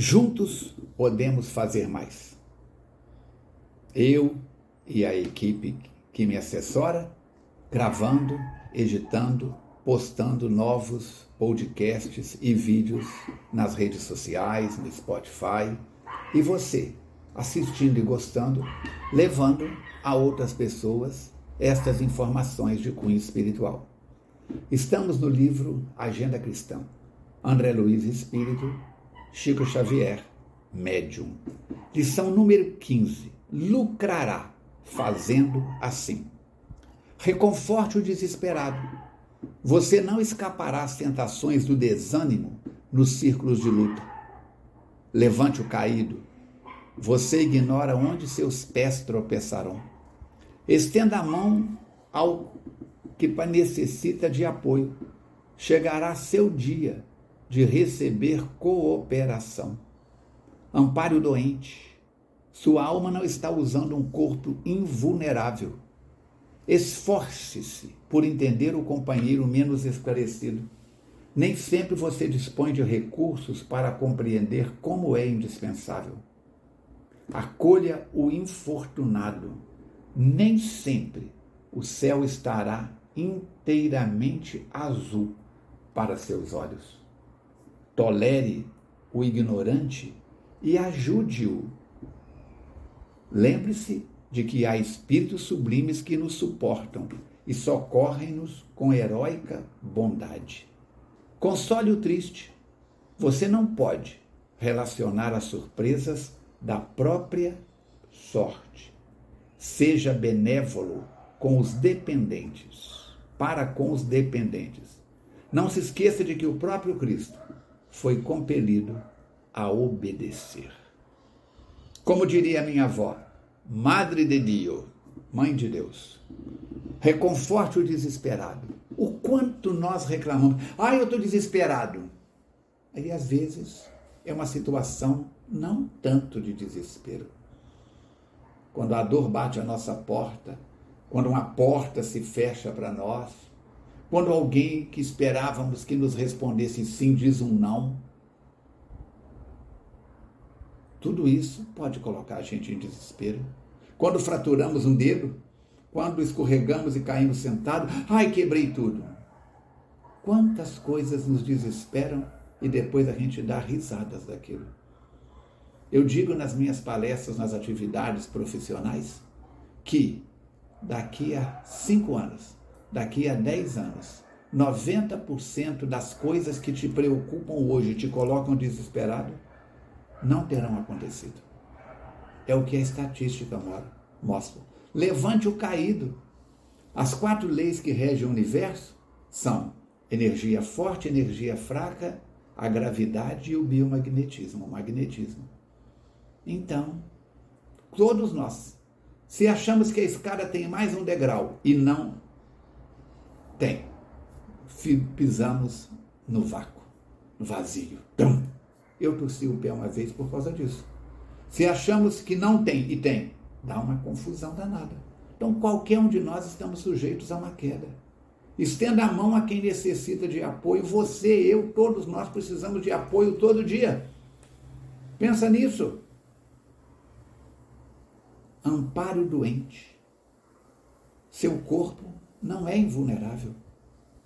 Juntos podemos fazer mais. Eu e a equipe que me assessora, gravando, editando, postando novos podcasts e vídeos nas redes sociais, no Spotify, e você assistindo e gostando, levando a outras pessoas estas informações de cunho espiritual. Estamos no livro Agenda Cristã. André Luiz Espírito, Chico Xavier, Médium. Lição número 15. Lucrará fazendo assim. Reconforte o desesperado. Você não escapará às tentações do desânimo nos círculos de luta. Levante o caído. Você ignora onde seus pés tropeçarão. Estenda a mão ao que necessita de apoio. Chegará seu dia de receber cooperação. Ampare o doente. Sua alma não está usando um corpo invulnerável. Esforce-se por entender o companheiro menos esclarecido. Nem sempre você dispõe de recursos para compreender como é indispensável. Acolha o infortunado. Nem sempre o céu estará inteiramente azul para seus olhos tolere o ignorante e ajude-o. Lembre-se de que há espíritos sublimes que nos suportam e socorrem-nos com heróica bondade. Console o triste. Você não pode relacionar as surpresas da própria sorte. Seja benévolo com os dependentes, para com os dependentes. Não se esqueça de que o próprio Cristo foi compelido a obedecer. Como diria minha avó, Madre de Dio, Mãe de Deus, reconforte o desesperado. O quanto nós reclamamos, ah, eu estou desesperado. Aí às vezes é uma situação não tanto de desespero. Quando a dor bate à nossa porta, quando uma porta se fecha para nós, quando alguém que esperávamos que nos respondesse sim diz um não. Tudo isso pode colocar a gente em desespero. Quando fraturamos um dedo, quando escorregamos e caímos sentados, ai, quebrei tudo. Quantas coisas nos desesperam e depois a gente dá risadas daquilo. Eu digo nas minhas palestras, nas atividades profissionais, que daqui a cinco anos daqui a 10 anos, 90% das coisas que te preocupam hoje, te colocam desesperado, não terão acontecido. É o que a estatística mostra. Levante o caído. As quatro leis que regem o universo são energia forte, energia fraca, a gravidade e o biomagnetismo, o magnetismo. Então, todos nós, se achamos que a escada tem mais um degrau e não tem. Pisamos no vácuo, no vazio. Tum. Eu torci o pé uma vez por causa disso. Se achamos que não tem e tem, dá uma confusão danada. Então, qualquer um de nós estamos sujeitos a uma queda. Estenda a mão a quem necessita de apoio. Você, eu, todos nós precisamos de apoio todo dia. Pensa nisso. Ampare o doente. Seu corpo não é invulnerável.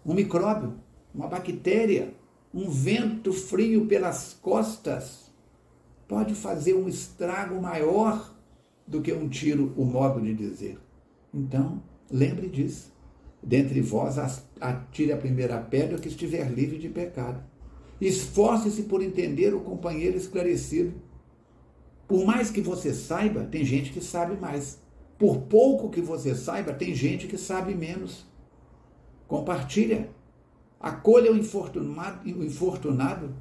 Um micróbio, uma bactéria, um vento frio pelas costas pode fazer um estrago maior do que um tiro, o modo de dizer. Então, lembre disso. Dentre vós, atire a primeira pedra que estiver livre de pecado. Esforce-se por entender o companheiro esclarecido. Por mais que você saiba, tem gente que sabe mais. Por pouco que você saiba, tem gente que sabe menos. Compartilha. Acolha o infortunado, o infortunado.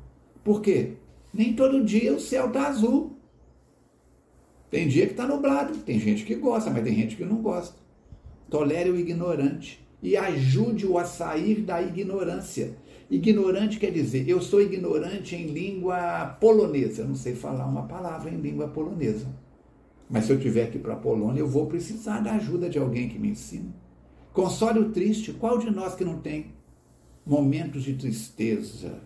Por quê? Nem todo dia o céu está azul. Tem dia que está nublado. Tem gente que gosta, mas tem gente que não gosta. Tolere o ignorante e ajude-o a sair da ignorância. Ignorante quer dizer, eu sou ignorante em língua polonesa. Eu não sei falar uma palavra em língua polonesa. Mas se eu tiver que ir para a Polônia, eu vou precisar da ajuda de alguém que me ensine. Console o triste. Qual de nós que não tem momentos de tristeza?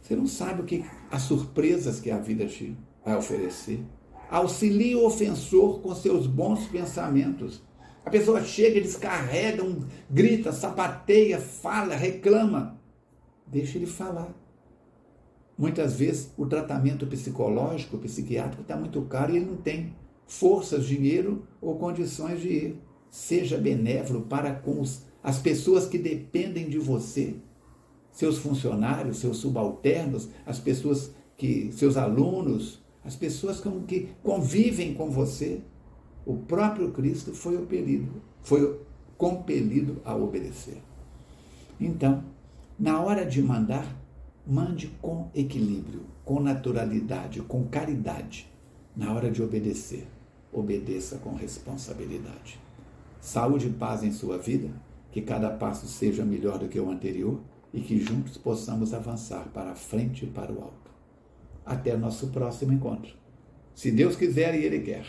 Você não sabe o que as surpresas que a vida te vai oferecer. Auxilie o ofensor com seus bons pensamentos. A pessoa chega, descarrega, grita, sapateia, fala, reclama. Deixa ele falar. Muitas vezes o tratamento psicológico, psiquiátrico está muito caro e ele não tem forças, dinheiro ou condições de ir. Seja benévolo para com os, as pessoas que dependem de você, seus funcionários, seus subalternos, as pessoas que, seus alunos, as pessoas com, que convivem com você. O próprio Cristo foi compelido, foi compelido a obedecer. Então, na hora de mandar, mande com equilíbrio, com naturalidade, com caridade. Na hora de obedecer, obedeça com responsabilidade. Saúde e paz em sua vida, que cada passo seja melhor do que o anterior e que juntos possamos avançar para a frente e para o alto. Até nosso próximo encontro. Se Deus quiser e Ele quer.